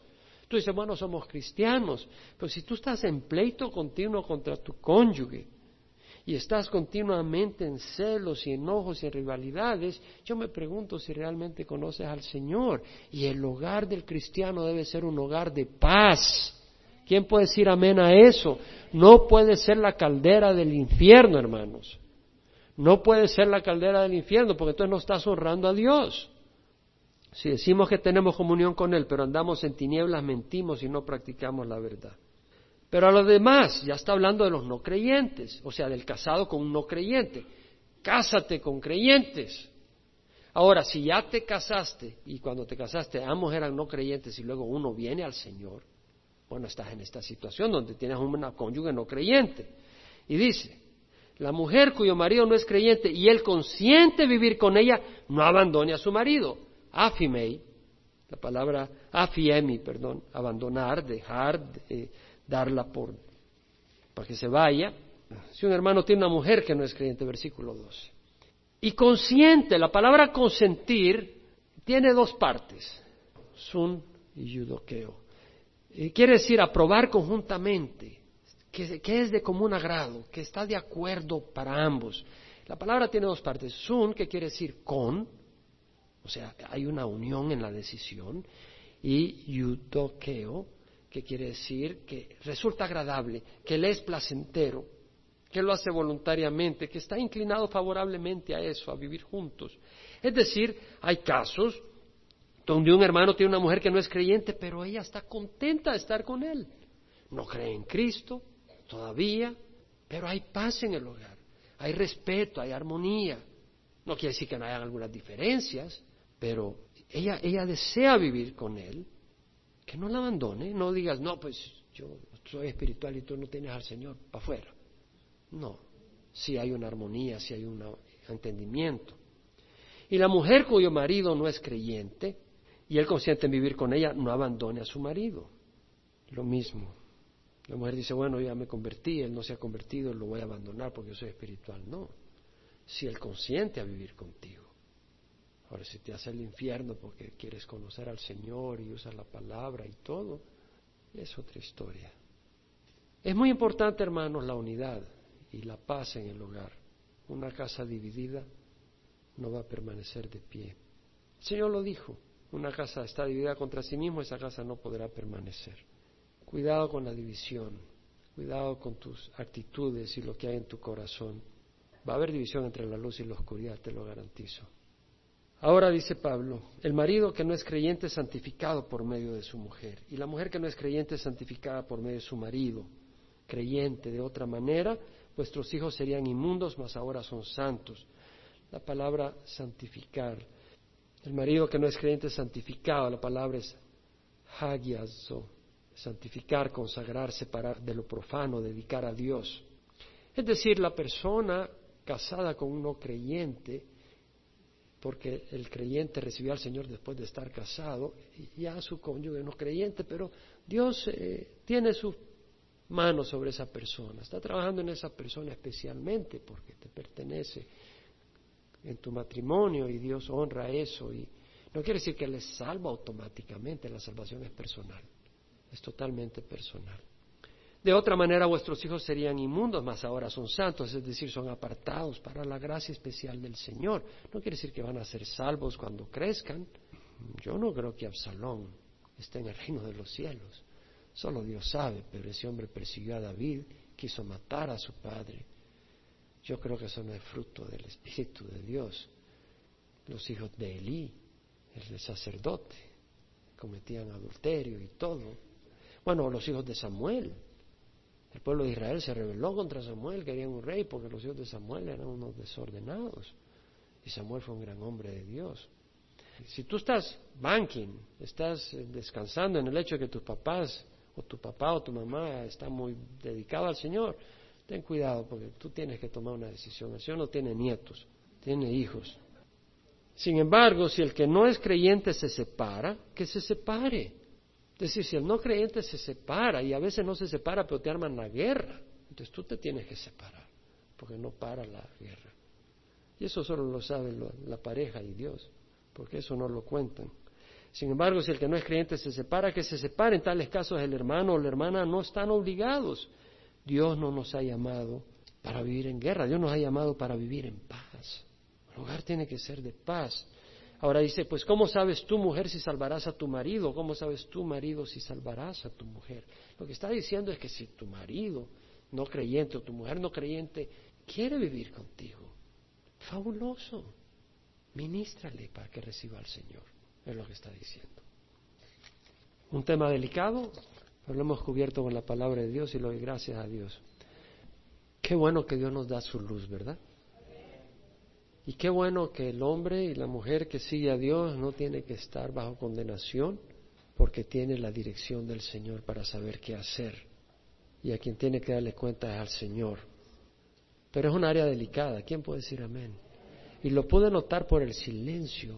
Tú dices, bueno, somos cristianos, pero si tú estás en pleito continuo contra tu cónyuge y estás continuamente en celos y enojos y en rivalidades, yo me pregunto si realmente conoces al Señor. Y el hogar del cristiano debe ser un hogar de paz. ¿Quién puede decir amén a eso? No puede ser la caldera del infierno, hermanos. No puede ser la caldera del infierno, porque entonces no estás honrando a Dios. Si decimos que tenemos comunión con Él, pero andamos en tinieblas, mentimos y no practicamos la verdad. Pero a los demás, ya está hablando de los no creyentes, o sea, del casado con un no creyente. Cásate con creyentes. Ahora, si ya te casaste y cuando te casaste ambos eran no creyentes y luego uno viene al Señor, bueno, estás en esta situación donde tienes una cónyuge no creyente. Y dice, la mujer cuyo marido no es creyente y él consiente vivir con ella, no abandone a su marido. Afimei, la palabra afiemi, perdón, abandonar, dejar, darla por para que se vaya. Si un hermano tiene una mujer que no es creyente, versículo 12. Y consiente, la palabra consentir tiene dos partes, sun y yudoqueo. quiere decir aprobar conjuntamente, que, que, es de común agrado, que está de acuerdo para ambos. La palabra tiene dos partes, sun, que quiere decir con, o sea, hay una unión en la decisión, y yudoqueo, que quiere decir que resulta agradable, que le es placentero, que lo hace voluntariamente, que está inclinado favorablemente a eso, a vivir juntos. Es decir, hay casos donde un hermano tiene una mujer que no es creyente, pero ella está contenta de estar con él. No cree en Cristo todavía, pero hay paz en el hogar, hay respeto, hay armonía. No quiere decir que no haya algunas diferencias, pero ella, ella desea vivir con él que no la abandone, no digas, no, pues yo soy espiritual y tú no tienes al Señor para afuera. No, si hay una armonía, si hay un entendimiento. Y la mujer cuyo marido no es creyente y él consiente en vivir con ella, no abandone a su marido. Lo mismo. La mujer dice, bueno, ya me convertí, él no se ha convertido, lo voy a abandonar porque yo soy espiritual. No, si él consiente a vivir contigo. Ahora, si te hace el infierno porque quieres conocer al Señor y usas la palabra y todo, es otra historia. Es muy importante, hermanos, la unidad y la paz en el hogar. Una casa dividida no va a permanecer de pie. El Señor lo dijo, una casa está dividida contra sí mismo, esa casa no podrá permanecer. Cuidado con la división, cuidado con tus actitudes y lo que hay en tu corazón. Va a haber división entre la luz y la oscuridad, te lo garantizo. Ahora dice Pablo, el marido que no es creyente es santificado por medio de su mujer y la mujer que no es creyente es santificada por medio de su marido. Creyente de otra manera, vuestros hijos serían inmundos, mas ahora son santos. La palabra santificar. El marido que no es creyente es santificado, la palabra es hagiazo, santificar, consagrar, separar de lo profano, dedicar a Dios. Es decir, la persona casada con un no creyente porque el creyente recibió al Señor después de estar casado, y ya su cónyuge no creyente, pero Dios eh, tiene su mano sobre esa persona, está trabajando en esa persona especialmente porque te pertenece en tu matrimonio y Dios honra eso y no quiere decir que le salva automáticamente, la salvación es personal, es totalmente personal. De otra manera vuestros hijos serían inmundos, mas ahora son santos, es decir, son apartados para la gracia especial del Señor. No quiere decir que van a ser salvos cuando crezcan. Yo no creo que Absalón esté en el reino de los cielos. Solo Dios sabe, pero ese hombre persiguió a David, quiso matar a su padre. Yo creo que eso no es fruto del Espíritu de Dios. Los hijos de Elí, el sacerdote, cometían adulterio y todo. Bueno, los hijos de Samuel, el pueblo de Israel se rebeló contra Samuel, querían un rey porque los hijos de Samuel eran unos desordenados. Y Samuel fue un gran hombre de Dios. Si tú estás banking, estás eh, descansando en el hecho de que tus papás o tu papá o tu mamá está muy dedicado al Señor, ten cuidado porque tú tienes que tomar una decisión. El Señor no tiene nietos, tiene hijos. Sin embargo, si el que no es creyente se separa, que se separe. Es decir, si el no creyente se separa, y a veces no se separa, pero te arman la guerra, entonces tú te tienes que separar, porque no para la guerra. Y eso solo lo sabe la pareja y Dios, porque eso no lo cuentan. Sin embargo, si el que no es creyente se separa, que se separe. En tales casos el hermano o la hermana no están obligados. Dios no nos ha llamado para vivir en guerra, Dios nos ha llamado para vivir en paz. El hogar tiene que ser de paz. Ahora dice, pues ¿cómo sabes tú, mujer, si salvarás a tu marido? ¿Cómo sabes tú, marido, si salvarás a tu mujer? Lo que está diciendo es que si tu marido no creyente o tu mujer no creyente quiere vivir contigo, fabuloso, ministrale para que reciba al Señor. Es lo que está diciendo. Un tema delicado, pero lo hemos cubierto con la palabra de Dios y lo doy gracias a Dios. Qué bueno que Dios nos da su luz, ¿verdad? Y qué bueno que el hombre y la mujer que sigue a Dios no tiene que estar bajo condenación porque tiene la dirección del Señor para saber qué hacer. Y a quien tiene que darle cuenta es al Señor. Pero es un área delicada. ¿Quién puede decir amén? Y lo pude notar por el silencio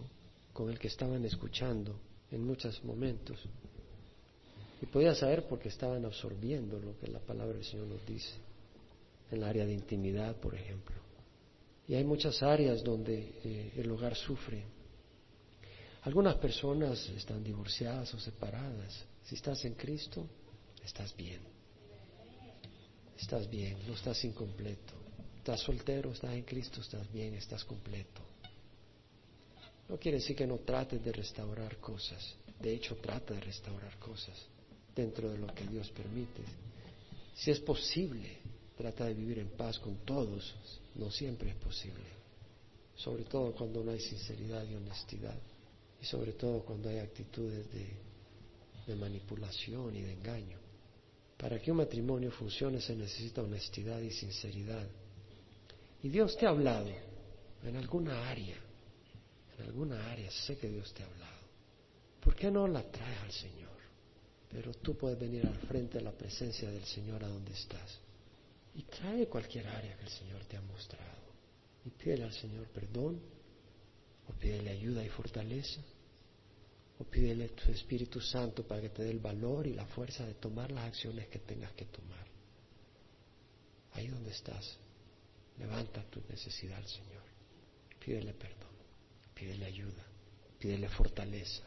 con el que estaban escuchando en muchos momentos. Y podía saber porque estaban absorbiendo lo que la palabra del Señor nos dice. En el área de intimidad, por ejemplo. Y hay muchas áreas donde eh, el hogar sufre. Algunas personas están divorciadas o separadas. Si estás en Cristo, estás bien. Estás bien, no estás incompleto. Estás soltero, estás en Cristo, estás bien, estás completo. No quiere decir que no trates de restaurar cosas. De hecho, trata de restaurar cosas dentro de lo que Dios permite. Si es posible, trata de vivir en paz con todos. No siempre es posible. Sobre todo cuando no hay sinceridad y honestidad. Y sobre todo cuando hay actitudes de, manipulación y de engaño. Para que un matrimonio funcione se necesita honestidad y sinceridad y Dios te ha hablado en alguna área, en alguna área sé que Dios te ha hablado. ¿Por qué no la traes al Señor? Pero tú puedes venir al frente de la presencia del Señor a donde estás. Y trae cualquier área que el Señor te ha mostrado. Y pídele al Señor perdón, o pídele ayuda y fortaleza, o pídele tu Espíritu Santo para que te dé el valor y la fuerza de tomar las acciones que tengas que tomar. Ahí donde estás, Levanta tu necesidad al Señor. Pídele perdón, pídele ayuda, pídele fortaleza.